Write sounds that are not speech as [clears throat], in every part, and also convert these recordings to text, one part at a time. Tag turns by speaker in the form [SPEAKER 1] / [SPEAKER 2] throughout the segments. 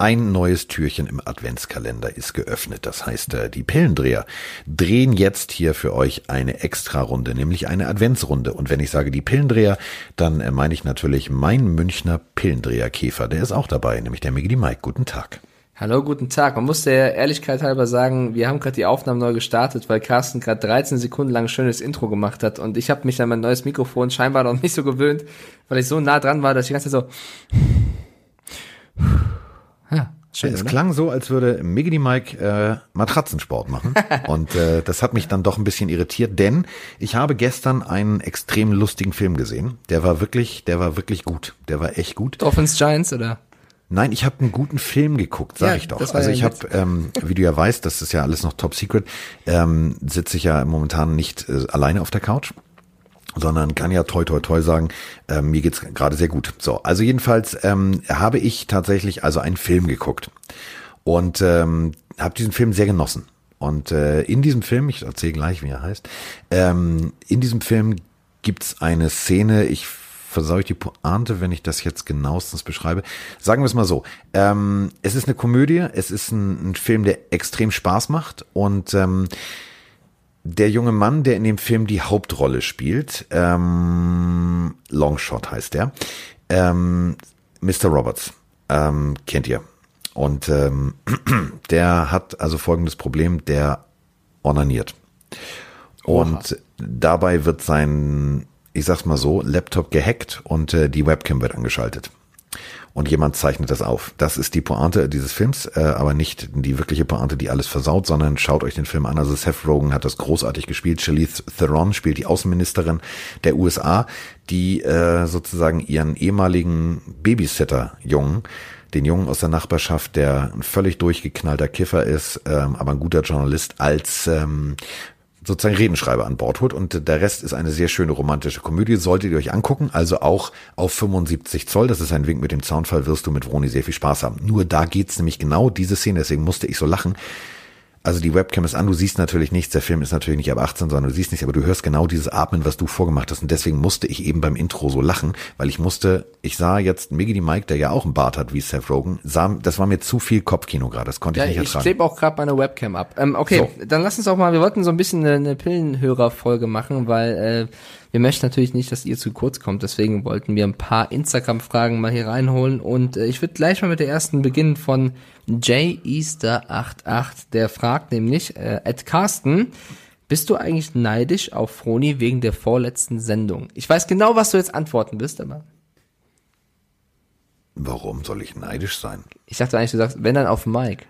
[SPEAKER 1] Ein neues Türchen im Adventskalender ist geöffnet. Das heißt, äh, die Pillendreher drehen jetzt hier für euch eine Extra-Runde, nämlich eine Adventsrunde. Und wenn ich sage die Pillendreher, dann äh, meine ich natürlich mein Münchner Pillendreherkäfer. Der ist auch dabei, nämlich der Miggy Mike. Guten Tag.
[SPEAKER 2] Hallo, guten Tag. Man muss der Ehrlichkeit halber sagen, wir haben gerade die Aufnahme neu gestartet, weil Carsten gerade 13 Sekunden lang ein schönes Intro gemacht hat und ich habe mich an mein neues Mikrofon scheinbar noch nicht so gewöhnt, weil ich so nah dran war, dass ich die ganze Zeit so
[SPEAKER 1] schön, es oder? klang so, als würde Miggity Mike äh, Matratzensport machen. [laughs] Und äh, das hat mich dann doch ein bisschen irritiert, denn ich habe gestern einen extrem lustigen Film gesehen. Der war wirklich, der war wirklich gut. Der war echt gut.
[SPEAKER 2] Dolphins Giants oder?
[SPEAKER 1] Nein, ich habe einen guten Film geguckt, sag ja, ich doch. Also ich habe, ähm, wie du ja weißt, das ist ja alles noch top secret, ähm, sitze ich ja momentan nicht äh, alleine auf der Couch sondern kann ja toi toi toi sagen, äh, mir geht's gerade sehr gut. So, also jedenfalls ähm, habe ich tatsächlich also einen Film geguckt und ähm, habe diesen Film sehr genossen. Und äh, in diesem Film, ich erzähle gleich, wie er heißt, ähm, in diesem Film gibt's eine Szene, ich versau ich die Pointe, wenn ich das jetzt genauestens beschreibe. Sagen wir es mal so. Ähm, es ist eine Komödie, es ist ein, ein Film, der extrem Spaß macht und ähm, der junge Mann, der in dem Film die Hauptrolle spielt, ähm, Longshot heißt der, ähm, Mr. Roberts, ähm, kennt ihr. Und ähm, [clears throat] der hat also folgendes Problem, der onaniert. Und Oha. dabei wird sein, ich sag's mal so, Laptop gehackt und äh, die Webcam wird angeschaltet und jemand zeichnet das auf. Das ist die Pointe dieses Films, äh, aber nicht die wirkliche Pointe, die alles versaut, sondern schaut euch den Film an. Also Seth Rogen hat das großartig gespielt. Charlize Theron spielt die Außenministerin der USA, die äh, sozusagen ihren ehemaligen Babysitter-Jungen den Jungen aus der Nachbarschaft, der ein völlig durchgeknallter Kiffer ist, ähm, aber ein guter Journalist, als ähm, sozusagen Redenschreiber an Bord holt. Und der Rest ist eine sehr schöne romantische Komödie, solltet ihr euch angucken, also auch auf 75 Zoll, das ist ein Wink mit dem Soundfall, wirst du mit Vroni sehr viel Spaß haben. Nur da geht's nämlich genau diese Szene, deswegen musste ich so lachen, also die Webcam ist an, du siehst natürlich nichts, der Film ist natürlich nicht ab 18, sondern du siehst nichts, aber du hörst genau dieses Atmen, was du vorgemacht hast. Und deswegen musste ich eben beim Intro so lachen, weil ich musste, ich sah jetzt Miggy die Mike, der ja auch einen Bart hat wie Seth Rogen, sah, das war mir zu viel Kopfkino gerade, das konnte ja, ich nicht ertragen.
[SPEAKER 2] Ich klebe auch gerade meine Webcam ab. Ähm, okay, so. dann lass uns auch mal, wir wollten so ein bisschen eine, eine Pillenhörer-Folge machen, weil äh, wir möchten natürlich nicht, dass ihr zu kurz kommt, deswegen wollten wir ein paar Instagram-Fragen mal hier reinholen und äh, ich würde gleich mal mit der ersten beginnen von J Easter 88, der fragt nämlich, äh, Ed Carsten, bist du eigentlich neidisch auf Froni wegen der vorletzten Sendung? Ich weiß genau, was du jetzt antworten wirst, aber.
[SPEAKER 1] Warum soll ich neidisch sein?
[SPEAKER 2] Ich dachte eigentlich, du sagst, wenn dann auf Mike.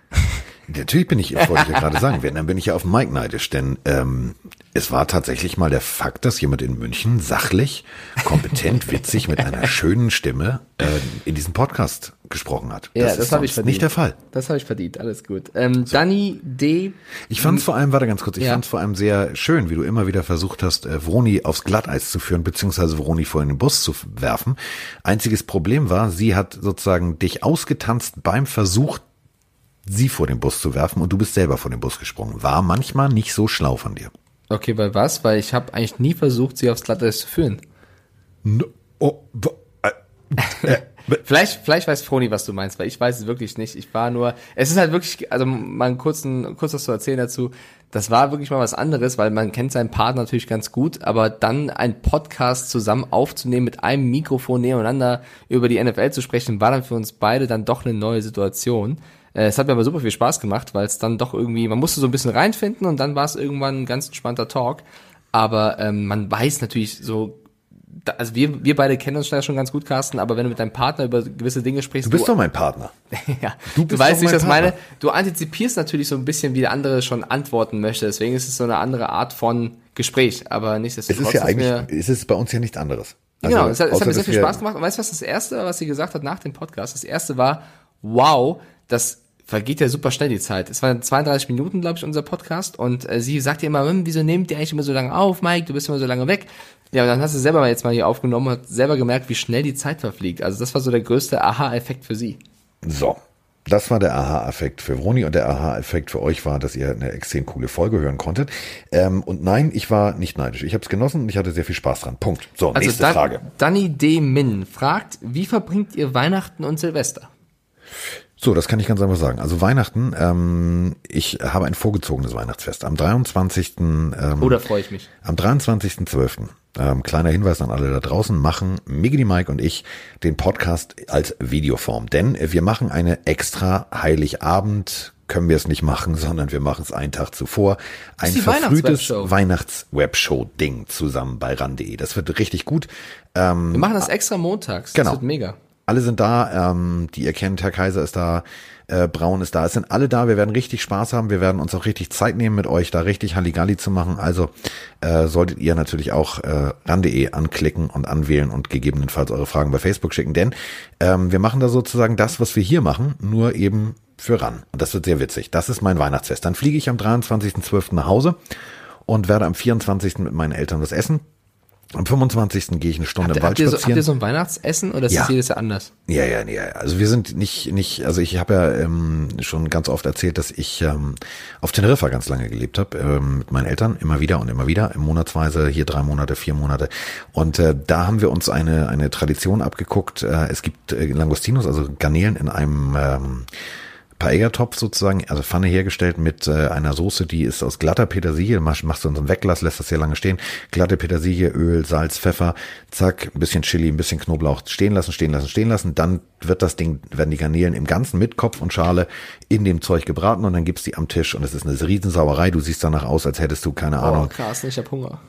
[SPEAKER 1] Natürlich bin ich, wollte ich ja gerade sagen, wenn, dann bin ich ja auf Mike neidisch, denn ähm, es war tatsächlich mal der Fakt, dass jemand in München sachlich, kompetent, witzig mit einer schönen Stimme äh, in diesem Podcast gesprochen hat.
[SPEAKER 2] Ja, das, das habe ich verdient.
[SPEAKER 1] Nicht der Fall.
[SPEAKER 2] Das habe ich verdient. Alles gut. Ähm, so. Danny D.
[SPEAKER 1] Ich fand es vor allem, warte ganz kurz, ich ja. fand es vor allem sehr schön, wie du immer wieder versucht hast, äh, Vroni aufs Glatteis zu führen, beziehungsweise Vroni vor in den Bus zu werfen. Einziges Problem war, sie hat sozusagen dich ausgetanzt beim Versuch, sie vor den Bus zu werfen und du bist selber vor den Bus gesprungen. War manchmal nicht so schlau von dir.
[SPEAKER 2] Okay, bei was? Weil ich habe eigentlich nie versucht, sie aufs Glatteis zu führen. No, oh, äh, äh, [laughs] vielleicht, vielleicht weiß Froni, was du meinst, weil ich weiß es wirklich nicht. Ich war nur, es ist halt wirklich, also mal kurz, kurz was zu erzählen dazu. Das war wirklich mal was anderes, weil man kennt seinen Partner natürlich ganz gut, aber dann ein Podcast zusammen aufzunehmen, mit einem Mikrofon nebeneinander über die NFL zu sprechen, war dann für uns beide dann doch eine neue Situation. Äh, es hat mir aber super viel Spaß gemacht, weil es dann doch irgendwie, man musste so ein bisschen reinfinden und dann war es irgendwann ein ganz entspannter Talk. Aber ähm, man weiß natürlich so, also wir, wir beide kennen uns ja schon ganz gut, Carsten, aber wenn du mit deinem Partner über gewisse Dinge sprichst.
[SPEAKER 1] Du bist du, doch mein Partner. [laughs]
[SPEAKER 2] ja, du, du weißt, wie ich das meine. Du antizipierst natürlich so ein bisschen, wie der andere schon antworten möchte. Deswegen ist es so eine andere Art von Gespräch. Aber nichtsdestotrotz.
[SPEAKER 1] Es ist ja eigentlich, ist es bei uns ja nichts anderes.
[SPEAKER 2] Also, genau, es hat, es hat mir sehr viel Spaß gemacht. Und weißt du, was das erste, was sie gesagt hat nach dem Podcast? Das erste war, wow, das vergeht ja super schnell die Zeit. Es waren 32 Minuten, glaube ich, unser Podcast und äh, sie sagt ja immer, hm, wieso nehmt ihr eigentlich immer so lange auf, Mike, du bist immer so lange weg. Ja, und dann hast du selber mal jetzt mal hier aufgenommen und selber gemerkt, wie schnell die Zeit verfliegt. Also das war so der größte Aha-Effekt für sie.
[SPEAKER 1] So. Das war der Aha-Effekt für Vroni und der Aha-Effekt für euch war, dass ihr eine extrem coole Folge hören konntet. Ähm, und nein, ich war nicht neidisch. Ich habe es genossen und ich hatte sehr viel Spaß dran. Punkt. So, also nächste Dan Frage.
[SPEAKER 2] Danny D. Min fragt, wie verbringt ihr Weihnachten und Silvester?
[SPEAKER 1] So, das kann ich ganz einfach sagen. Also Weihnachten, ähm, ich habe ein vorgezogenes Weihnachtsfest. Am 23. Ähm,
[SPEAKER 2] oh, da freue ich mich.
[SPEAKER 1] Am 23.12. Ähm, kleiner Hinweis an alle da draußen, machen Miggy Mike und ich den Podcast als Videoform. Denn wir machen eine extra Heiligabend können wir es nicht machen, [laughs] sondern wir machen es einen Tag zuvor. Ein verfrühtes Weihnachts-Webshow-Ding zusammen bei ran.de. Das wird richtig gut.
[SPEAKER 2] Ähm, wir machen das extra montags.
[SPEAKER 1] Genau.
[SPEAKER 2] Das wird mega.
[SPEAKER 1] Alle sind da, ähm, die ihr kennt, Herr Kaiser ist da, äh, Braun ist da, es sind alle da, wir werden richtig Spaß haben, wir werden uns auch richtig Zeit nehmen mit euch, da richtig Halligalli zu machen, also äh, solltet ihr natürlich auch äh, ran.de anklicken und anwählen und gegebenenfalls eure Fragen bei Facebook schicken, denn ähm, wir machen da sozusagen das, was wir hier machen, nur eben für ran und das wird sehr witzig. Das ist mein Weihnachtsfest. Dann fliege ich am 23.12. nach Hause und werde am 24. mit meinen Eltern was essen am 25. gehe ich eine Stunde habt, im Wald
[SPEAKER 2] habt spazieren. So, habt ihr so ein Weihnachtsessen oder ist ja. das jedes Jahr anders?
[SPEAKER 1] Ja, ja, ja. Also wir sind nicht, nicht, also ich habe ja ähm, schon ganz oft erzählt, dass ich ähm, auf Teneriffa ganz lange gelebt habe, ähm, mit meinen Eltern, immer wieder und immer wieder, im Monatsweise, hier drei Monate, vier Monate. Und äh, da haben wir uns eine, eine Tradition abgeguckt. Äh, es gibt äh, Langostinos, also Garnelen in einem ähm, Paella-Topf sozusagen, also Pfanne hergestellt mit äh, einer Soße, die ist aus glatter Petersilie, machst, machst du unseren Weglass, lässt das sehr lange stehen, glatte Petersilie, Öl, Salz, Pfeffer, zack, ein bisschen Chili, ein bisschen Knoblauch stehen lassen, stehen lassen, stehen lassen, dann wird das Ding, werden die Garnelen im Ganzen mit Kopf und Schale in dem Zeug gebraten und dann gibt's die am Tisch und es ist eine Riesensauerei, du siehst danach aus, als hättest du, keine oh, Ahnung.
[SPEAKER 2] krass, ich hab Hunger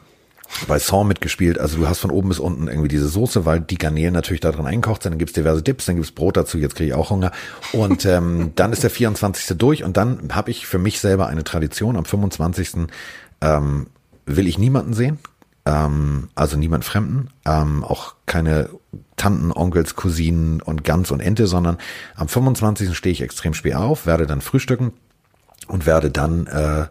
[SPEAKER 1] bei Saw mitgespielt. Also du hast von oben bis unten irgendwie diese Soße, weil die Garnelen natürlich da drin einkocht sind. Dann gibt's diverse Dips, dann gibt's Brot dazu. Jetzt kriege ich auch Hunger. Und ähm, [laughs] dann ist der 24. durch und dann habe ich für mich selber eine Tradition. Am 25. Ähm, will ich niemanden sehen. Ähm, also niemand Fremden. Ähm, auch keine Tanten, Onkels, Cousinen und Gans und Ente, sondern am 25. stehe ich extrem spät auf, werde dann frühstücken und werde dann äh,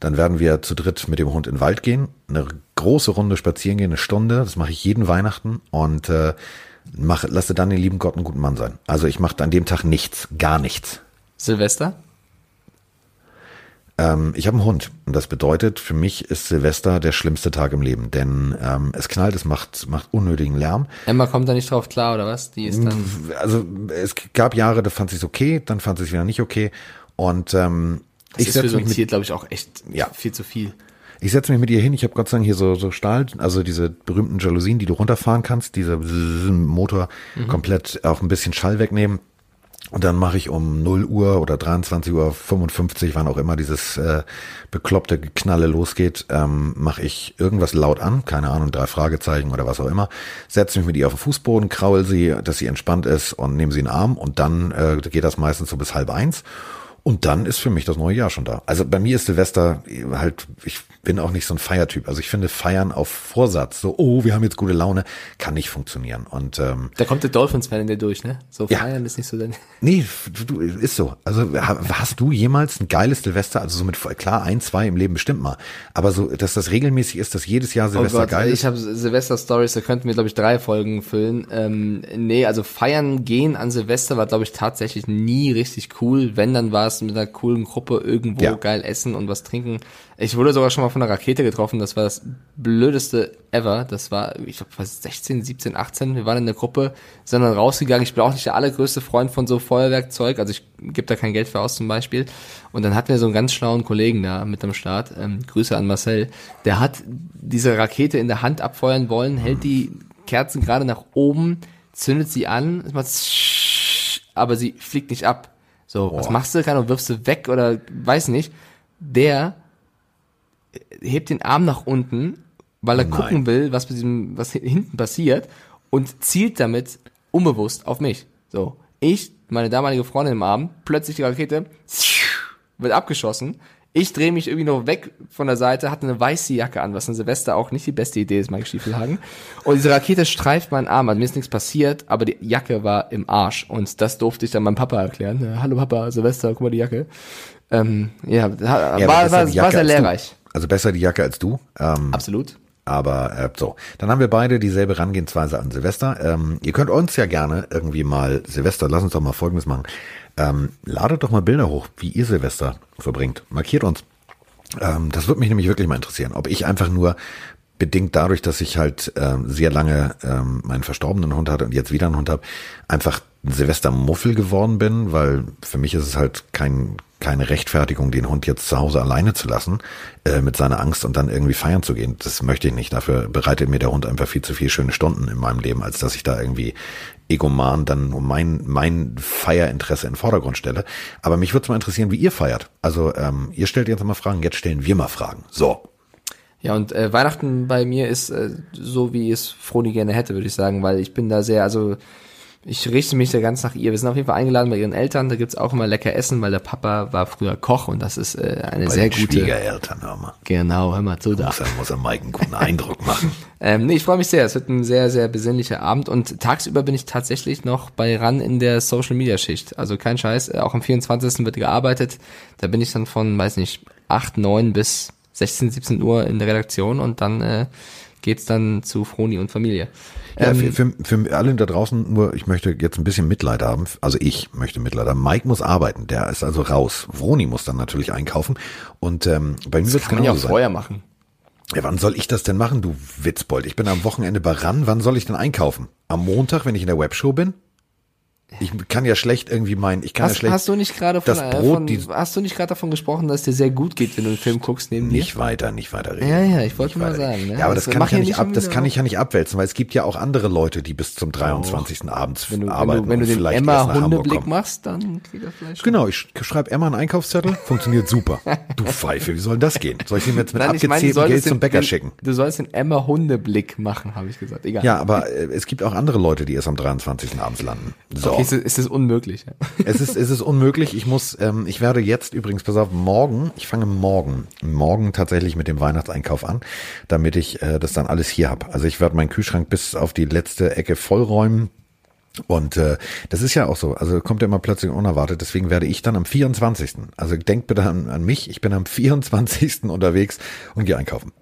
[SPEAKER 1] dann werden wir zu dritt mit dem Hund in den Wald gehen, eine große Runde spazieren gehen, eine Stunde. Das mache ich jeden Weihnachten und äh, mach, lasse dann den lieben Gott einen guten Mann sein. Also ich mache an dem Tag nichts, gar nichts.
[SPEAKER 2] Silvester?
[SPEAKER 1] Ähm, ich habe einen Hund und das bedeutet, für mich ist Silvester der schlimmste Tag im Leben, denn ähm, es knallt, es macht, macht unnötigen Lärm.
[SPEAKER 2] Emma kommt da nicht drauf klar, oder was? Die ist dann.
[SPEAKER 1] Also es gab Jahre, da fand sie es okay, dann fand sie es wieder nicht okay. Und ähm,
[SPEAKER 2] das ich ist für so ein Ziel, glaube ich, auch echt ja. viel zu viel.
[SPEAKER 1] Ich setze mich mit ihr hin. Ich habe Gott sei Dank hier so, so Stahl, also diese berühmten Jalousien, die du runterfahren kannst, diese Motor mhm. komplett auch ein bisschen Schall wegnehmen. Und dann mache ich um 0 Uhr oder 23 Uhr 55, wann auch immer dieses äh, bekloppte Knalle losgeht, ähm, mache ich irgendwas laut an, keine Ahnung, drei Fragezeichen oder was auch immer, setze mich mit ihr auf den Fußboden, kraul sie, dass sie entspannt ist und nehme sie in den Arm und dann äh, geht das meistens so bis halb eins. Und dann ist für mich das neue Jahr schon da. Also bei mir ist Silvester halt, ich bin auch nicht so ein Feiertyp. Also ich finde Feiern auf Vorsatz, so, oh, wir haben jetzt gute Laune, kann nicht funktionieren. Und ähm,
[SPEAKER 2] da kommt der Dolphins-Fan in dir durch, ne? So ja. feiern ist nicht so dein. [laughs]
[SPEAKER 1] Nee, du, ist so. Also hast du jemals ein geiles Silvester? Also so mit klar ein, zwei im Leben bestimmt mal. Aber so, dass das regelmäßig ist, dass jedes Jahr Silvester oh Gott, geil ist.
[SPEAKER 2] Ich habe Silvester-Stories, da könnten wir, glaube ich, drei Folgen füllen. Ähm, nee, also feiern gehen an Silvester war, glaube ich, tatsächlich nie richtig cool. Wenn, dann war es mit einer coolen Gruppe irgendwo ja. geil essen und was trinken. Ich wurde sogar schon mal von einer Rakete getroffen. Das war das blödeste ever. Das war, ich glaube, 16, 17, 18. Wir waren in der Gruppe, sind dann rausgegangen. Ich bin auch nicht der allergrößte Freund von so Feuerwerkzeug. Also ich gebe da kein Geld für aus zum Beispiel. Und dann hatten wir so einen ganz schlauen Kollegen da mit am Start. Ähm, Grüße an Marcel. Der hat diese Rakete in der Hand abfeuern wollen, hält die Kerzen gerade nach oben, zündet sie an, aber sie fliegt nicht ab. So, Boah. was machst du? Kann du wirfst du weg oder weiß nicht. Der hebt den Arm nach unten, weil er Nein. gucken will, was mit diesem, was hinten passiert und zielt damit unbewusst auf mich. So, ich, meine damalige Freundin im Arm, plötzlich die Rakete wird abgeschossen. Ich drehe mich irgendwie noch weg von der Seite, hatte eine weiße Jacke an, was in Silvester auch nicht die beste Idee ist, Mike Stiefelhagen. Und diese Rakete streift meinen Arm, also mir ist nichts passiert, aber die Jacke war im Arsch. Und das durfte ich dann meinem Papa erklären. Hallo Papa, Silvester, guck mal die Jacke. Ähm, ja, ja war, war, war sehr lehrreich.
[SPEAKER 1] Also besser die Jacke als du.
[SPEAKER 2] Ähm, Absolut.
[SPEAKER 1] Aber äh, so, dann haben wir beide dieselbe Rangehensweise an Silvester. Ähm, ihr könnt uns ja gerne irgendwie mal Silvester, lass uns doch mal Folgendes machen. Ähm, ladet doch mal Bilder hoch, wie ihr Silvester verbringt. Markiert uns. Ähm, das würde mich nämlich wirklich mal interessieren, ob ich einfach nur bedingt dadurch, dass ich halt ähm, sehr lange ähm, meinen verstorbenen Hund hatte und jetzt wieder einen Hund habe, einfach ein Silvestermuffel geworden bin, weil für mich ist es halt kein, keine Rechtfertigung, den Hund jetzt zu Hause alleine zu lassen, äh, mit seiner Angst und dann irgendwie feiern zu gehen. Das möchte ich nicht. Dafür bereitet mir der Hund einfach viel zu viele schöne Stunden in meinem Leben, als dass ich da irgendwie egoman dann um mein, mein Feierinteresse in den Vordergrund stelle. Aber mich würde mal interessieren, wie ihr feiert. Also ähm, ihr stellt jetzt mal Fragen, jetzt stellen wir mal Fragen. So.
[SPEAKER 2] Ja, und äh, Weihnachten bei mir ist äh, so, wie es Froni gerne hätte, würde ich sagen, weil ich bin da sehr, also ich richte mich da ganz nach ihr. Wir sind auf jeden Fall eingeladen bei ihren Eltern. Da gibt's auch immer lecker Essen, weil der Papa war früher Koch und das ist äh, eine bei sehr den gute.
[SPEAKER 1] Schwiegereltern, hör mal.
[SPEAKER 2] Genau, hör mal zu da.
[SPEAKER 1] Muss er, muss er Mike einen guten Eindruck machen. [laughs]
[SPEAKER 2] ähm, nee, ich freue mich sehr. Es wird ein sehr, sehr besinnlicher Abend und tagsüber bin ich tatsächlich noch bei RAN in der Social Media Schicht. Also kein Scheiß. Auch am 24. wird gearbeitet. Da bin ich dann von, weiß nicht, 8, 9 bis 16, 17 Uhr in der Redaktion und dann äh, geht's dann zu Froni und Familie.
[SPEAKER 1] Ja, ähm, für, für, für alle da draußen nur, ich möchte jetzt ein bisschen Mitleid haben. Also ich möchte Mitleid haben. Mike muss arbeiten, der ist also raus. Froni muss dann natürlich einkaufen. Und ähm, bei mir wird es
[SPEAKER 2] kann man ja auch vorher machen.
[SPEAKER 1] Ja, wann soll ich das denn machen, du Witzbold? Ich bin am Wochenende bei RAN. Wann soll ich denn einkaufen? Am Montag, wenn ich in der Webshow bin? Ich kann ja schlecht irgendwie meinen, ich kann
[SPEAKER 2] hast,
[SPEAKER 1] ja schlecht.
[SPEAKER 2] Hast du nicht gerade
[SPEAKER 1] von, das Brot, von,
[SPEAKER 2] hast du nicht gerade davon gesprochen, dass dir sehr gut geht, wenn du einen Film guckst neben
[SPEAKER 1] nicht dir? weiter, nicht weiter
[SPEAKER 2] reden. Ja, ja, ich wollte mal sagen.
[SPEAKER 1] Ne? Ja, aber das, das kann ich ja nicht ab, das kann ich ja nicht abwälzen, weil es gibt ja auch andere Leute, die bis zum 23. Oh. abends
[SPEAKER 2] wenn du,
[SPEAKER 1] arbeiten.
[SPEAKER 2] Wenn du, wenn du den Emma Hundeblick machst, dann
[SPEAKER 1] geht das vielleicht. Genau, ich schreibe Emma einen Einkaufszettel, [laughs] funktioniert super. Du Pfeife, wie soll denn das gehen? Soll ich ihm jetzt mit Nein, abgezähltem Geld zum Bäcker
[SPEAKER 2] den,
[SPEAKER 1] schicken?
[SPEAKER 2] Du sollst den Emma Hundeblick machen, habe ich gesagt. Egal.
[SPEAKER 1] Ja, aber äh, es gibt auch andere Leute, die erst am 23. abends landen. So.
[SPEAKER 2] Okay, ist, ist das unmöglich.
[SPEAKER 1] Ja. [laughs] es ist, es ist unmöglich. Ich muss, ähm, ich werde jetzt übrigens, pass auf, morgen, ich fange morgen, morgen tatsächlich mit dem Weihnachtseinkauf an, damit ich äh, das dann alles hier habe. Also ich werde meinen Kühlschrank bis auf die letzte Ecke vollräumen. Und äh, das ist ja auch so, also kommt ja immer plötzlich unerwartet, deswegen werde ich dann am 24. Also denkt bitte an, an mich, ich bin am 24. unterwegs und gehe einkaufen.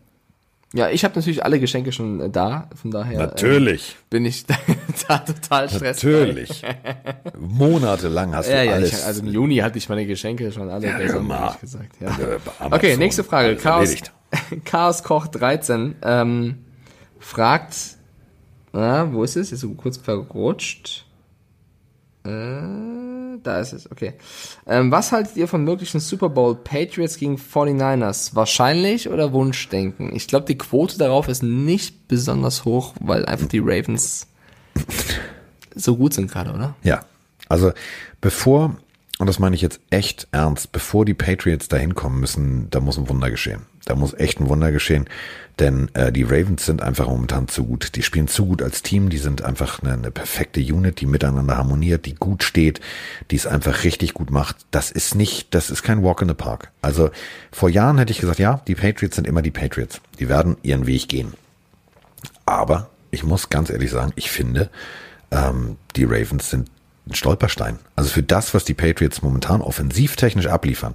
[SPEAKER 2] Ja, ich habe natürlich alle Geschenke schon äh, da, von daher
[SPEAKER 1] natürlich
[SPEAKER 2] äh, bin ich [laughs] da, da total stressfrei.
[SPEAKER 1] Natürlich. [laughs] Monatelang hast du ja, alles.
[SPEAKER 2] Ich, also im Juni hatte ich meine Geschenke schon alle ja, besser, gesagt. Ja. Okay, nächste Frage. Chaos, [laughs] Chaos Koch 13 ähm, fragt, na, wo ist es? Ist so kurz verrutscht. Äh, da ist es, okay. Ähm, was haltet ihr von möglichen Super Bowl Patriots gegen 49ers? Wahrscheinlich oder Wunschdenken? Ich glaube, die Quote darauf ist nicht besonders hoch, weil einfach die Ravens so gut sind gerade, oder?
[SPEAKER 1] Ja. Also, bevor, und das meine ich jetzt echt ernst, bevor die Patriots dahin kommen müssen, da muss ein Wunder geschehen. Da muss echt ein Wunder geschehen, denn äh, die Ravens sind einfach momentan zu gut. Die spielen zu gut als Team, die sind einfach eine, eine perfekte Unit, die miteinander harmoniert, die gut steht, die es einfach richtig gut macht. Das ist nicht, das ist kein Walk in the Park. Also vor Jahren hätte ich gesagt, ja, die Patriots sind immer die Patriots. Die werden ihren Weg gehen. Aber ich muss ganz ehrlich sagen, ich finde, ähm, die Ravens sind ein Stolperstein. Also für das, was die Patriots momentan offensivtechnisch abliefern,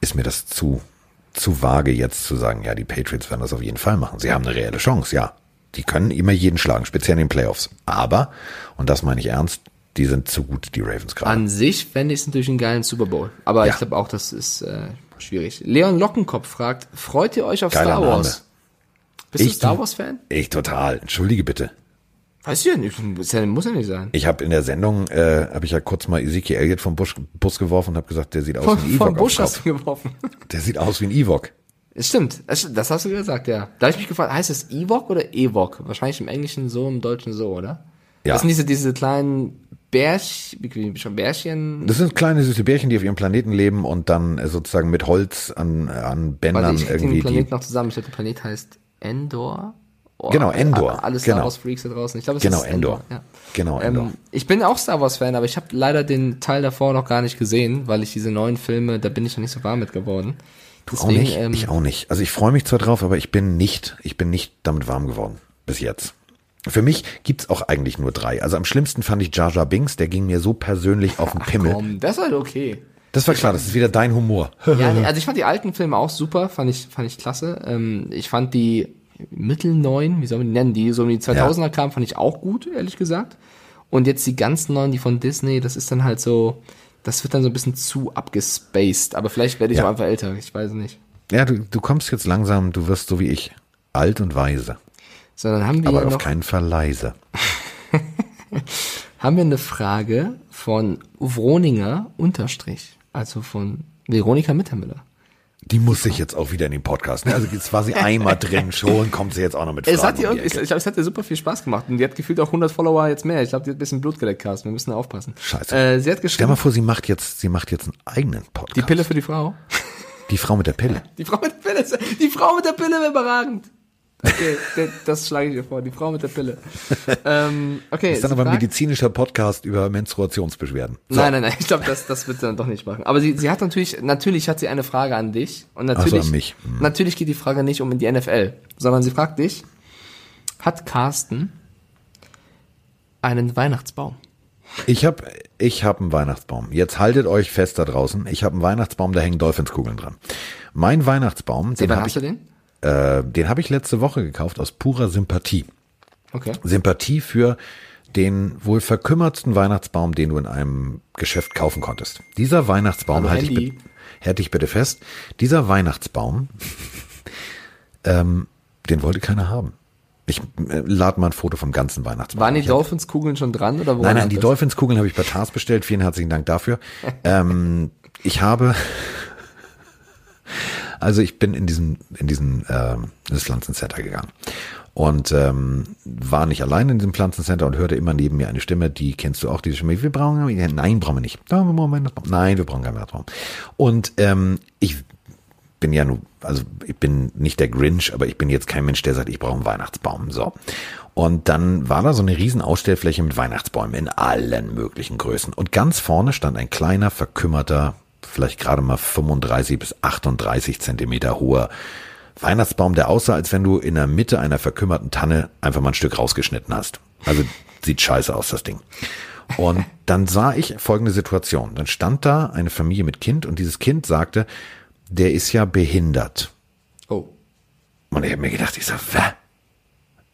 [SPEAKER 1] ist mir das zu zu vage jetzt zu sagen, ja, die Patriots werden das auf jeden Fall machen. Sie haben eine reelle Chance, ja. Die können immer jeden schlagen, speziell in den Playoffs. Aber, und das meine ich ernst, die sind zu gut, die Ravens gerade.
[SPEAKER 2] An sich fände ich es natürlich einen geilen Super Bowl. Aber ja. ich glaube auch, das ist äh, schwierig. Leon Lockenkopf fragt, freut ihr euch auf Geiler Star Wars? Name. Bist ich, du Star Wars Fan?
[SPEAKER 1] Ich total. Entschuldige bitte.
[SPEAKER 2] Weiß ich ja nicht, muss ja, muss ja nicht sein.
[SPEAKER 1] Ich habe in der Sendung, äh, habe ich ja kurz mal Ezekiel Elliott vom Busch, Bus geworfen und habe gesagt, der sieht aus von, wie ein Ewok. Vom Busch hast du geworfen. [laughs] Der sieht aus wie ein Ewok.
[SPEAKER 2] Stimmt, das hast du gesagt, ja. Da habe ich mich gefragt, heißt es Ewok oder Ewok? Wahrscheinlich im Englischen so, im Deutschen so, oder? Ja. Das sind diese, diese kleinen Bärchen, wie schon Bärchen.
[SPEAKER 1] Das sind kleine süße Bärchen, die auf ihrem Planeten leben und dann äh, sozusagen mit Holz an, an Bändern Warte, ich irgendwie.
[SPEAKER 2] Den Planet noch zusammen. Ich glaube, der Planet heißt Endor.
[SPEAKER 1] Oh, genau, Endor.
[SPEAKER 2] Alle
[SPEAKER 1] Star
[SPEAKER 2] genau. Wars Freaks da draußen. Ich glaube, es
[SPEAKER 1] genau,
[SPEAKER 2] ist
[SPEAKER 1] Endor. Endor. Ja. Genau, Endor. Ähm,
[SPEAKER 2] ich bin auch Star Wars Fan, aber ich habe leider den Teil davor noch gar nicht gesehen, weil ich diese neuen Filme, da bin ich noch nicht so warm mit geworden.
[SPEAKER 1] Du Deswegen, auch nicht? Ähm, ich auch nicht. Also ich freue mich zwar drauf, aber ich bin nicht, ich bin nicht damit warm geworden. Bis jetzt. Für mich gibt's auch eigentlich nur drei. Also am schlimmsten fand ich Jar Jar Binks, der ging mir so persönlich auf den Pimmel. Ach komm,
[SPEAKER 2] das war halt okay.
[SPEAKER 1] Das war klar, das ist wieder dein Humor.
[SPEAKER 2] ja, also ich fand die alten Filme auch super, fand ich, fand ich klasse. Ähm, ich fand die mittelneuen, wie soll man die nennen, die so um die 2000er ja. kamen, fand ich auch gut, ehrlich gesagt. Und jetzt die ganz neuen, die von Disney, das ist dann halt so, das wird dann so ein bisschen zu abgespaced. Aber vielleicht werde ich ja. auch einfach älter, ich weiß nicht.
[SPEAKER 1] Ja, du, du kommst jetzt langsam, du wirst so wie ich. alt und weise.
[SPEAKER 2] Sondern haben wir
[SPEAKER 1] Aber auf keinen Fall leise. [laughs]
[SPEAKER 2] haben wir eine Frage von Vroninger Unterstrich, also von Veronika Mittermüller.
[SPEAKER 1] Die muss sich jetzt auch wieder in den Podcast. Ne? Also jetzt war sie einmal drin schon, kommt sie jetzt auch noch mit Fragen.
[SPEAKER 2] Es hat, ihr, um ich, ich glaube, es hat ihr super viel Spaß gemacht und die hat gefühlt auch 100 Follower jetzt mehr. Ich glaube, die hat ein bisschen Blut geleckt, Carsten. Wir müssen aufpassen.
[SPEAKER 1] Scheiße.
[SPEAKER 2] Äh, sie hat geschrieben.
[SPEAKER 1] Stell mal vor, sie macht jetzt, sie macht jetzt einen eigenen Podcast.
[SPEAKER 2] Die Pille für die Frau.
[SPEAKER 1] Die Frau mit der Pille. [laughs]
[SPEAKER 2] Die Frau mit der Pille, die Frau mit der Pille wäre überragend. Okay, das schlage ich dir vor, die Frau mit der Pille. Ähm, okay,
[SPEAKER 1] das ist dann aber ein medizinischer Podcast über Menstruationsbeschwerden.
[SPEAKER 2] So. Nein, nein, nein, ich glaube, das, das wird sie dann doch nicht machen. Aber sie, sie hat natürlich, natürlich hat sie eine Frage an dich. Und natürlich,
[SPEAKER 1] also an mich.
[SPEAKER 2] Hm. natürlich geht die Frage nicht um die NFL, sondern sie fragt dich, hat Carsten einen Weihnachtsbaum?
[SPEAKER 1] Ich habe ich hab einen Weihnachtsbaum. Jetzt haltet euch fest da draußen. Ich habe einen Weihnachtsbaum, da hängen Dolphinskugeln dran. Mein Weihnachtsbaum,
[SPEAKER 2] den habe ich, du den?
[SPEAKER 1] Äh, den habe ich letzte Woche gekauft aus purer Sympathie.
[SPEAKER 2] Okay.
[SPEAKER 1] Sympathie für den wohl verkümmertsten Weihnachtsbaum, den du in einem Geschäft kaufen konntest. Dieser Weihnachtsbaum, halte ich, halt ich bitte fest, dieser Weihnachtsbaum, [laughs] ähm, den wollte keiner haben. Ich äh, lade mal ein Foto vom ganzen Weihnachtsbaum.
[SPEAKER 2] Waren die Dolphinskugeln schon dran oder
[SPEAKER 1] wo? Nein, nein, die Dolphinskugeln habe ich bei Tars bestellt. Vielen herzlichen Dank dafür. [laughs] ähm, ich habe also ich bin in diesen, in diesen äh, das Pflanzencenter gegangen und ähm, war nicht allein in diesem Pflanzencenter und hörte immer neben mir eine Stimme, die kennst du auch, diese Stimme, wir brauchen, nein, brauchen wir nicht. Nein, wir brauchen keinen Weihnachtsbaum. Und ähm, ich bin ja nur, also ich bin nicht der Grinch, aber ich bin jetzt kein Mensch, der sagt, ich brauche einen Weihnachtsbaum. So. Und dann war da so eine riesen Ausstellfläche mit Weihnachtsbäumen in allen möglichen Größen. Und ganz vorne stand ein kleiner, verkümmerter vielleicht gerade mal 35 bis 38 Zentimeter hoher Weihnachtsbaum, der aussah, als wenn du in der Mitte einer verkümmerten Tanne einfach mal ein Stück rausgeschnitten hast. Also sieht scheiße aus, das Ding. Und dann sah ich folgende Situation. Dann stand da eine Familie mit Kind und dieses Kind sagte, der ist ja behindert.
[SPEAKER 2] Oh.
[SPEAKER 1] Und ich habe mir gedacht, ich sag, Wä?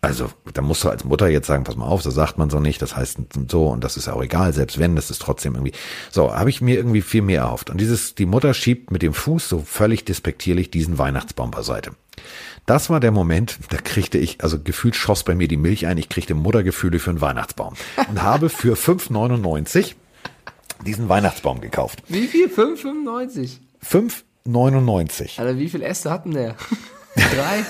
[SPEAKER 1] Also, da musst du als Mutter jetzt sagen, pass mal auf, das sagt man so nicht, das heißt so und das ist auch egal, selbst wenn, das ist trotzdem irgendwie. So, habe ich mir irgendwie viel mehr erhofft. Und dieses, die Mutter schiebt mit dem Fuß so völlig despektierlich diesen Weihnachtsbaum beiseite. Das war der Moment, da kriegte ich, also gefühlt schoss bei mir die Milch ein, ich kriegte Muttergefühle für einen Weihnachtsbaum und habe für 5,99 diesen Weihnachtsbaum gekauft.
[SPEAKER 2] Wie viel? 5,95?
[SPEAKER 1] 5,99.
[SPEAKER 2] Alter, wie viel Äste hatten der? [laughs] Drei?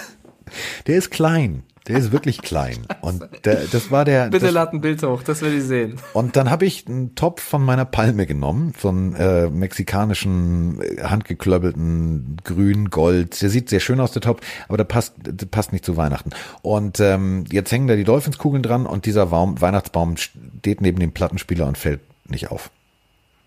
[SPEAKER 1] Der ist klein. Der ist wirklich klein. [laughs] Und der, das war der.
[SPEAKER 2] Bitte
[SPEAKER 1] das,
[SPEAKER 2] lad ein Bild hoch, das will ich sehen.
[SPEAKER 1] Und dann habe ich einen Topf von meiner Palme genommen, so einen äh, mexikanischen, äh, handgeklöppelten Grün, Gold. Der sieht sehr schön aus, der Topf, aber der passt, der passt nicht zu Weihnachten. Und ähm, jetzt hängen da die Dolphinskugeln dran und dieser Baum, Weihnachtsbaum steht neben dem Plattenspieler und fällt nicht auf.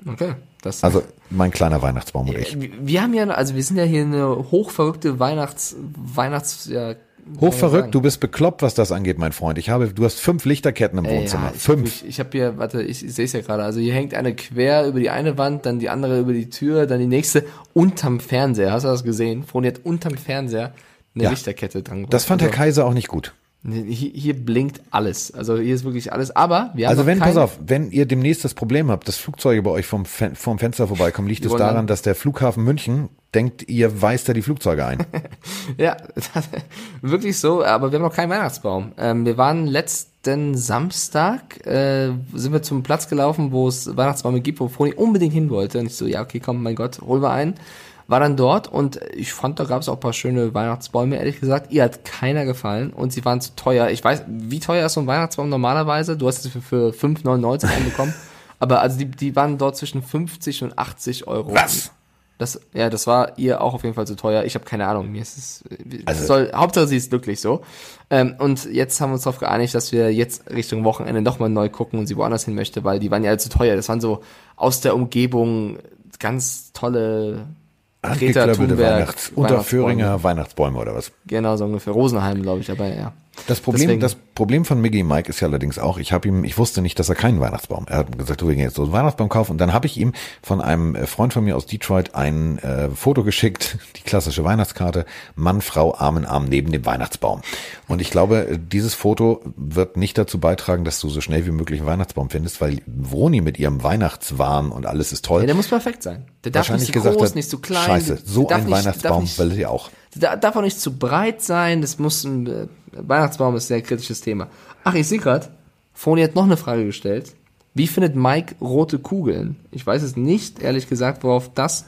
[SPEAKER 2] Okay.
[SPEAKER 1] Das also mein kleiner Weihnachtsbaum und ich.
[SPEAKER 2] Wir haben ja, also wir sind ja hier eine hochverrückte Weihnachts, Weihnachts, ja,
[SPEAKER 1] Hochverrückt, du bist bekloppt, was das angeht, mein Freund. Ich habe, du hast fünf Lichterketten im Wohnzimmer.
[SPEAKER 2] Ja, ich
[SPEAKER 1] fünf.
[SPEAKER 2] Hab, ich habe hier, warte, ich, ich sehe es ja gerade. Also hier hängt eine quer über die eine Wand, dann die andere über die Tür, dann die nächste unterm Fernseher. Hast du das gesehen? Froni hat unterm Fernseher eine ja. Lichterkette dran.
[SPEAKER 1] Das fand der Kaiser auch nicht gut.
[SPEAKER 2] Hier, hier blinkt alles. Also hier ist wirklich alles. Aber wir haben
[SPEAKER 1] Also wenn, pass auf, wenn ihr demnächst das Problem habt, dass Flugzeuge bei euch vom, vom Fenster vorbeikommen, liegt es daran, dass der Flughafen München denkt, ihr weist da die Flugzeuge ein. [laughs]
[SPEAKER 2] ja, wirklich so. Aber wir haben noch keinen Weihnachtsbaum. Ähm, wir waren letzten Samstag, äh, sind wir zum Platz gelaufen, wo es Weihnachtsbäume gibt, wo Froni unbedingt hin wollte. Und ich so, ja, okay, komm, mein Gott, hol mal einen war dann dort und ich fand, da gab es auch ein paar schöne Weihnachtsbäume, ehrlich gesagt. Ihr hat keiner gefallen und sie waren zu teuer. Ich weiß, wie teuer ist so ein Weihnachtsbaum normalerweise? Du hast es für, für 5,99 bekommen. [laughs] Aber also die, die waren dort zwischen 50 und 80 Euro.
[SPEAKER 1] Was?
[SPEAKER 2] Das, ja, das war ihr auch auf jeden Fall zu teuer. Ich habe keine Ahnung. Mir ist es, also, soll, Hauptsache sie ist glücklich so. Ähm, und jetzt haben wir uns darauf geeinigt, dass wir jetzt Richtung Wochenende nochmal neu gucken und sie woanders hin möchte, weil die waren ja zu teuer. Das waren so aus der Umgebung ganz tolle
[SPEAKER 1] Greta Thunberg. Weihnachts Unterföhringer Weihnachtsbäume oder was?
[SPEAKER 2] Genau, so ungefähr. Rosenheim, glaube ich, aber ja.
[SPEAKER 1] Das Problem, Deswegen. das Problem von Miggy Mike ist ja allerdings auch, ich habe ihm, ich wusste nicht, dass er keinen Weihnachtsbaum. Er hat gesagt, du willst jetzt so einen Weihnachtsbaum kaufen und dann habe ich ihm von einem äh, Freund von mir aus Detroit ein äh, Foto geschickt, [laughs] die klassische Weihnachtskarte, Mann, Frau, Arm in Arm neben dem Weihnachtsbaum. Und ich glaube, dieses Foto wird nicht dazu beitragen, dass du so schnell wie möglich einen Weihnachtsbaum findest, weil Vroni mit ihrem Weihnachtswahn und alles ist toll. Ja,
[SPEAKER 2] der muss perfekt sein. Der darf nicht zu groß, hat, nicht zu klein.
[SPEAKER 1] Scheiße, so ein nicht, Weihnachtsbaum will ich auch.
[SPEAKER 2] Der darf auch nicht zu breit sein, das muss ein äh, Weihnachtsbaum ist ein sehr kritisches Thema. Ach, ich sehe gerade, Foni hat noch eine Frage gestellt. Wie findet Mike rote Kugeln? Ich weiß es nicht, ehrlich gesagt, worauf das,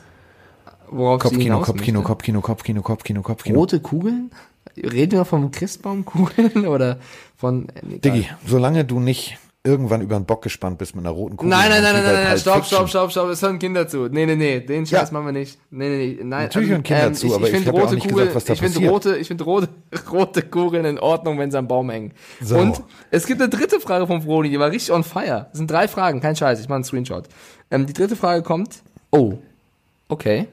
[SPEAKER 1] worauf Kopfkino, Kopfkino, Kopfkino, Kopfkino, Kopfkino, Kopfkino.
[SPEAKER 2] Rote Kugeln? Reden wir vom Christbaumkugeln [laughs] oder von?
[SPEAKER 1] Egal. Diggi, solange du nicht irgendwann über den Bock gespannt bist mit einer roten
[SPEAKER 2] Kugel. Nein, nein, nein, nein, nein, nein, stopp, stopp, stopp, stopp, es hören Kinder zu. Nee, nee, nee, den Scheiß ja. machen wir nicht. Nee, nee, nee, nein.
[SPEAKER 1] Natürlich hören Kinder ähm, zu, ich, aber ich, ich habe ja auch nicht Kugel, gesagt,
[SPEAKER 2] ich finde rote, ich finde rote, [laughs] rote Kugeln in Ordnung, wenn sie am Baum hängen. So. Und es gibt eine dritte Frage von Froni, die war richtig on fire. Das sind drei Fragen, kein Scheiß, ich mache einen Screenshot. Ähm, die dritte Frage kommt, oh, okay,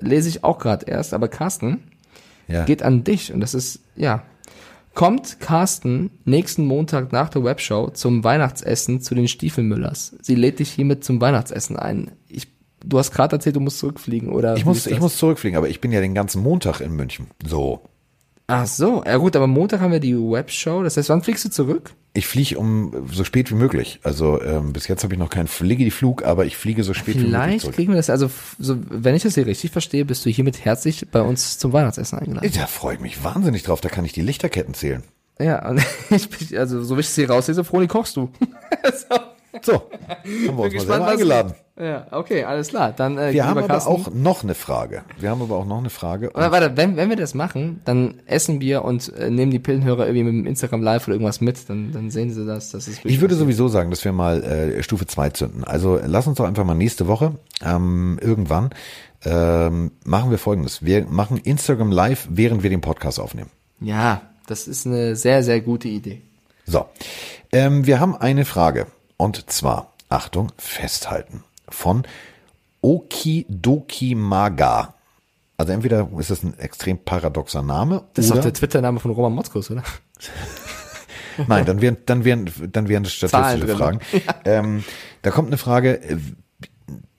[SPEAKER 2] lese ich auch gerade erst, aber Carsten, ja. geht an dich und das ist, ja, kommt Carsten nächsten Montag nach der Webshow zum Weihnachtsessen zu den Stiefelmüllers. Sie lädt dich hiermit zum Weihnachtsessen ein. Ich, du hast gerade erzählt, du musst zurückfliegen, oder?
[SPEAKER 1] Ich muss, ich muss zurückfliegen, aber ich bin ja den ganzen Montag in München. So.
[SPEAKER 2] Ach so, ja gut, aber Montag haben wir die Webshow. Das heißt, wann fliegst du zurück?
[SPEAKER 1] Ich fliege um so spät wie möglich. Also ähm, bis jetzt habe ich noch keinen Fliege-Flug, aber ich fliege so spät
[SPEAKER 2] Vielleicht
[SPEAKER 1] wie möglich.
[SPEAKER 2] Vielleicht kriegen wir das, also so, wenn ich das hier richtig verstehe, bist du hiermit herzlich bei uns zum Weihnachtsessen eingeladen.
[SPEAKER 1] Da freue ich mich wahnsinnig drauf, da kann ich die Lichterketten zählen.
[SPEAKER 2] Ja, [laughs] ich bin, also so wie ich es hier rauslese, Froni, kochst du. [laughs]
[SPEAKER 1] so. So, haben wir uns gespannt, mal eingeladen.
[SPEAKER 2] Ja, okay, alles klar. Dann,
[SPEAKER 1] äh, wir haben aber Carsten. auch noch eine Frage. Wir haben aber auch noch eine Frage.
[SPEAKER 2] Aber warte, wenn, wenn wir das machen, dann essen wir und äh, nehmen die Pillenhörer irgendwie mit dem Instagram Live oder irgendwas mit, dann, dann sehen sie das. das ist
[SPEAKER 1] ich würde sowieso sagen, dass wir mal äh, Stufe 2 zünden. Also lass uns doch einfach mal nächste Woche ähm, irgendwann ähm, machen wir folgendes. Wir machen Instagram Live, während wir den Podcast aufnehmen.
[SPEAKER 2] Ja, das ist eine sehr, sehr gute Idee.
[SPEAKER 1] So, ähm, wir haben eine Frage. Und zwar, Achtung, festhalten, von Okidoki Maga. Also entweder ist das ein extrem paradoxer Name.
[SPEAKER 2] Das ist doch der Twitter-Name von Roman Motzkus, oder? [laughs]
[SPEAKER 1] Nein, dann wären, dann wären, dann wären das statistische Fragen. [laughs] Ja. Ähm, da kommt eine Frage.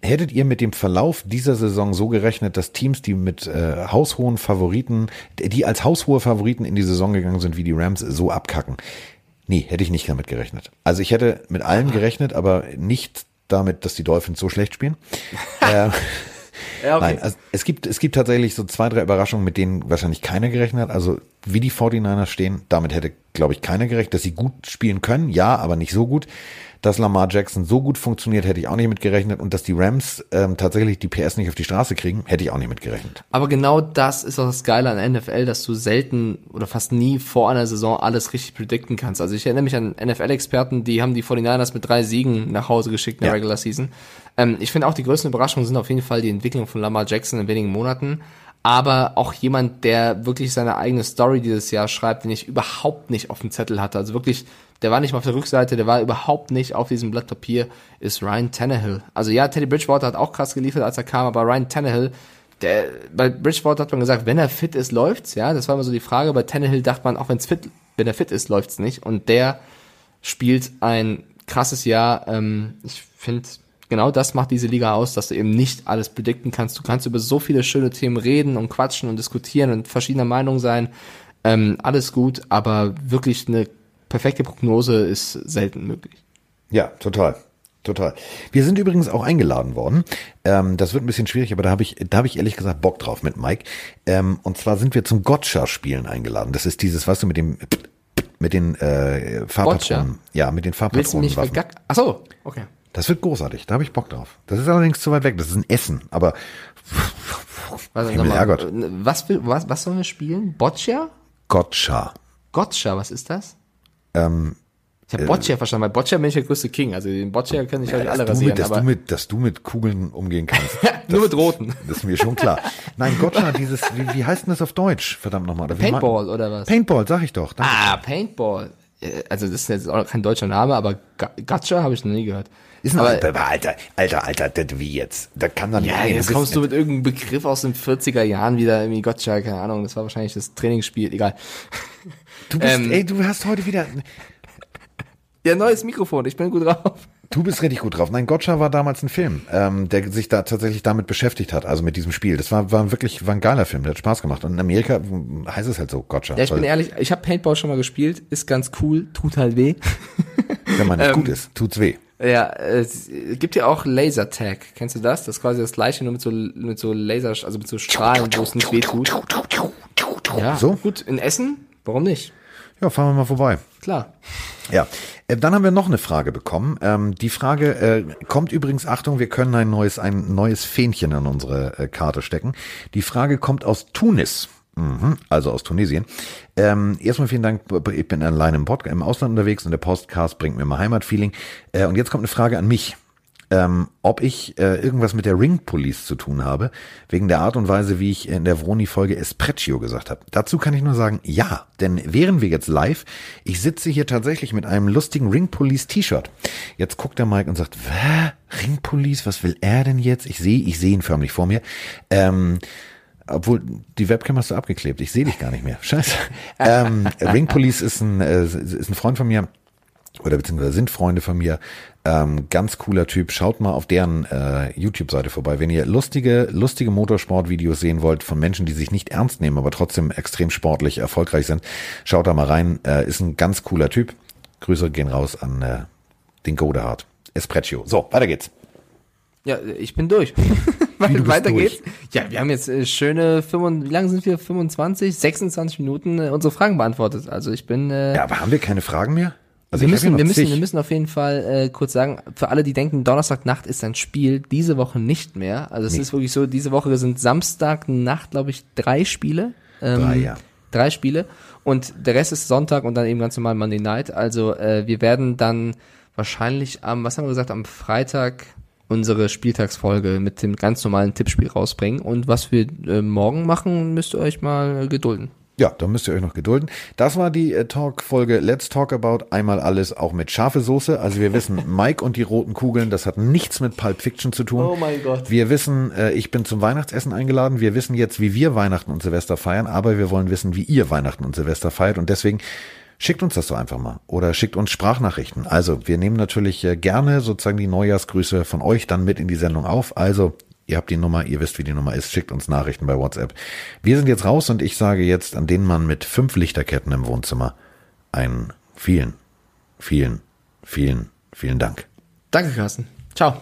[SPEAKER 1] Hättet ihr mit dem Verlauf dieser Saison so gerechnet, dass Teams, die mit äh, haushohen Favoriten, die als haushohe Favoriten in die Saison gegangen sind wie die Rams, so abkacken? Nee, hätte ich nicht damit gerechnet. Also ich hätte mit allem gerechnet, aber nicht damit, dass die Dolphins so schlecht spielen. äh, [laughs] ja, okay. Nein, also es gibt, es gibt tatsächlich so zwei, drei Überraschungen, mit denen wahrscheinlich keiner gerechnet hat. Also wie die 49ers stehen, damit hätte, glaube ich, keiner gerechnet, dass sie gut spielen können, ja, aber nicht so gut dass Lamar Jackson so gut funktioniert, hätte ich auch nicht mitgerechnet. Und dass die Rams ähm, tatsächlich die PS nicht auf die Straße kriegen, hätte ich auch nicht mitgerechnet.
[SPEAKER 2] Aber genau das ist auch das Geile an NFL, dass du selten oder fast nie vor einer Saison alles richtig predikten kannst. Also ich erinnere mich an NFL-Experten, die haben die 49ers mit drei Siegen nach Hause geschickt in der ja. Regular Season. Ähm, ich finde auch die größten Überraschungen sind auf jeden Fall die Entwicklung von Lamar Jackson in wenigen Monaten aber auch jemand, der wirklich seine eigene Story dieses Jahr schreibt, den ich überhaupt nicht auf dem Zettel hatte. Also wirklich der war nicht mal auf der Rückseite, der war überhaupt nicht auf diesem Blatt Papier, ist Ryan Tannehill. Also ja, Teddy Bridgewater hat auch krass geliefert, als er kam, aber Ryan Tannehill, der, bei Bridgewater hat man gesagt, wenn er fit ist, läuft's, ja, das war immer so die Frage. Bei Tannehill dachte man, auch wenn's fit, wenn er fit ist, läuft's nicht. Und der spielt ein krasses Jahr. Ähm, ich finde, genau das macht diese Liga aus, dass du eben nicht alles predikten kannst. Du kannst über so viele schöne Themen reden und quatschen und diskutieren und verschiedener Meinung sein. Ähm, alles gut, aber wirklich eine perfekte Prognose ist selten möglich.
[SPEAKER 1] Ja, total. Total. Wir sind übrigens auch eingeladen worden. Ähm, das wird ein bisschen schwierig, aber da habe ich, da habe ich ehrlich gesagt Bock drauf mit Mike. Ähm, und zwar sind wir zum Gotcha-Spielen eingeladen. Das ist dieses, was du mit dem mit den äh, Fahrpatronen. Gotcha. Ja, mit den Fahrpatronen.
[SPEAKER 2] Ach so, okay.
[SPEAKER 1] Das wird großartig. Da habe ich Bock drauf. Das ist allerdings zu weit weg. Das ist ein Essen. Aber [laughs]
[SPEAKER 2] was, mal, was, was, was sollen wir spielen? Boccia?
[SPEAKER 1] Gotcha.
[SPEAKER 2] Gotcha, was ist das?
[SPEAKER 1] Ähm,
[SPEAKER 2] ich habe Boccia äh, verstanden, weil Boccia bin ich der größte King. Also den Boccia kann ich ja, halt alle rasieren.
[SPEAKER 1] Mit, dass, aber du mit, dass du mit Kugeln umgehen kannst. [laughs]
[SPEAKER 2] Nur mit roten.
[SPEAKER 1] Das ist mir schon klar. Nein, Gotcha, dieses, wie, wie heißt denn das auf Deutsch? Verdammt nochmal.
[SPEAKER 2] Paintball oder was?
[SPEAKER 1] Paintball, sag ich doch.
[SPEAKER 2] Danke. Ah, Paintball. Also das ist jetzt auch kein deutscher Name, aber Gacha habe ich noch nie gehört.
[SPEAKER 1] Ist ein aber, Alter, Alter, Alter, das wie jetzt? Da kann dann
[SPEAKER 2] Ja, jetzt kommst du mit irgendeinem Begriff aus den 40er Jahren wieder, irgendwie Gotcha, keine Ahnung, das war wahrscheinlich das Trainingsspiel, egal. [laughs]
[SPEAKER 1] Du bist, ähm, ey, du hast heute wieder.
[SPEAKER 2] Ja, neues Mikrofon, ich bin gut drauf.
[SPEAKER 1] Du bist richtig gut drauf. Nein, Gotcha war damals ein Film, ähm, der sich da tatsächlich damit beschäftigt hat, also mit diesem Spiel. Das war, war wirklich war ein geiler Film, der hat Spaß gemacht. Und in Amerika heißt es halt so Gotcha.
[SPEAKER 2] Ja, ich bin ehrlich, ich habe Paintball schon mal gespielt, ist ganz cool, tut halt weh. [laughs]
[SPEAKER 1] Wenn man nicht ähm, gut ist, tut's weh.
[SPEAKER 2] Ja, es gibt ja auch Laser Tag. Kennst du das? Das ist quasi das gleiche, nur mit so, mit so Laser, also mit so Strahlen, wo es nicht weh tut. Ja, so? gut. In Essen? Warum nicht?
[SPEAKER 1] Ja, fahren wir mal vorbei.
[SPEAKER 2] Klar.
[SPEAKER 1] Ja, äh, dann haben wir noch eine Frage bekommen. Ähm, die Frage äh, kommt übrigens, Achtung, wir können ein neues, ein neues Fähnchen an unsere äh, Karte stecken. Die Frage kommt aus Tunis. Mhm, also aus Tunesien. Ähm, erstmal vielen Dank, ich bin allein im, Podcast, im Ausland unterwegs und der Podcast bringt mir mal Heimatfeeling. Äh, und jetzt kommt eine Frage an mich ähm, ob ich äh, irgendwas mit der Ring Police zu tun habe, wegen der Art und Weise, wie ich in der Vroni-Folge Espreccio gesagt habe. Dazu kann ich nur sagen, ja, denn wären wir jetzt live, ich sitze hier tatsächlich mit einem lustigen Ring Police T-Shirt. Jetzt guckt der Mike und sagt, Wä? Ring Police, was will er denn jetzt? Ich sehe, ich sehe ihn förmlich vor mir. Ähm, obwohl, die Webcam hast du abgeklebt. Ich sehe dich gar nicht mehr. Scheiße. [laughs] ähm, Ring Police ist ein, äh, ist ein Freund von mir, oder beziehungsweise sind Freunde von mir. Ähm, ganz cooler Typ. Schaut mal auf deren äh, YouTube-Seite vorbei. Wenn ihr lustige, lustige Motorsport-Videos sehen wollt von Menschen, die sich nicht ernst nehmen, aber trotzdem extrem sportlich erfolgreich sind, schaut da mal rein. Äh, ist ein ganz cooler Typ. Grüße gehen raus an äh, den Godehard. Espreccio. So, weiter geht's.
[SPEAKER 2] Ja, ich bin durch. [laughs] weiter durch? geht's. Ja, wir haben jetzt äh, schöne, 5, wie lange sind wir? 25, 26 Minuten äh, unsere Fragen beantwortet. Also ich bin. Äh,
[SPEAKER 1] ja, aber haben wir keine Fragen mehr?
[SPEAKER 2] Also wir müssen, wir müssen, wir müssen auf jeden Fall äh, kurz sagen, für alle, die denken, Donnerstagnacht ist ein Spiel, diese Woche nicht mehr. Also es nee. ist wirklich so, diese Woche sind Samstagnacht, glaube ich, drei Spiele.
[SPEAKER 1] Ähm, drei, ja.
[SPEAKER 2] Drei Spiele. Und der Rest ist Sonntag und dann eben ganz normal Monday Night. Also äh, wir werden dann wahrscheinlich am, was haben wir gesagt, am Freitag unsere Spieltagsfolge mit dem ganz normalen Tippspiel rausbringen. Und was wir äh, morgen machen, müsst ihr euch mal gedulden.
[SPEAKER 1] Ja, da müsst ihr euch noch gedulden. Das war die äh, Talk-Folge Let's Talk About. Einmal alles auch mit scharfe Soße. Also wir wissen, [laughs] Mike und die roten Kugeln, das hat nichts mit Pulp Fiction zu tun.
[SPEAKER 2] Oh mein Gott.
[SPEAKER 1] Wir wissen, äh, ich bin zum Weihnachtsessen eingeladen. Wir wissen jetzt, wie wir Weihnachten und Silvester feiern, aber wir wollen wissen, wie ihr Weihnachten und Silvester feiert. Und deswegen schickt uns das so einfach mal. Oder schickt uns Sprachnachrichten. Also wir nehmen natürlich äh, gerne sozusagen die Neujahrsgrüße von euch dann mit in die Sendung auf. Also Ihr habt die Nummer, ihr wisst, wie die Nummer ist. Schickt uns Nachrichten bei WhatsApp. Wir sind jetzt raus und ich sage jetzt an den Mann mit fünf Lichterketten im Wohnzimmer einen vielen, vielen, vielen, vielen Dank.
[SPEAKER 2] Danke, Carsten. Ciao.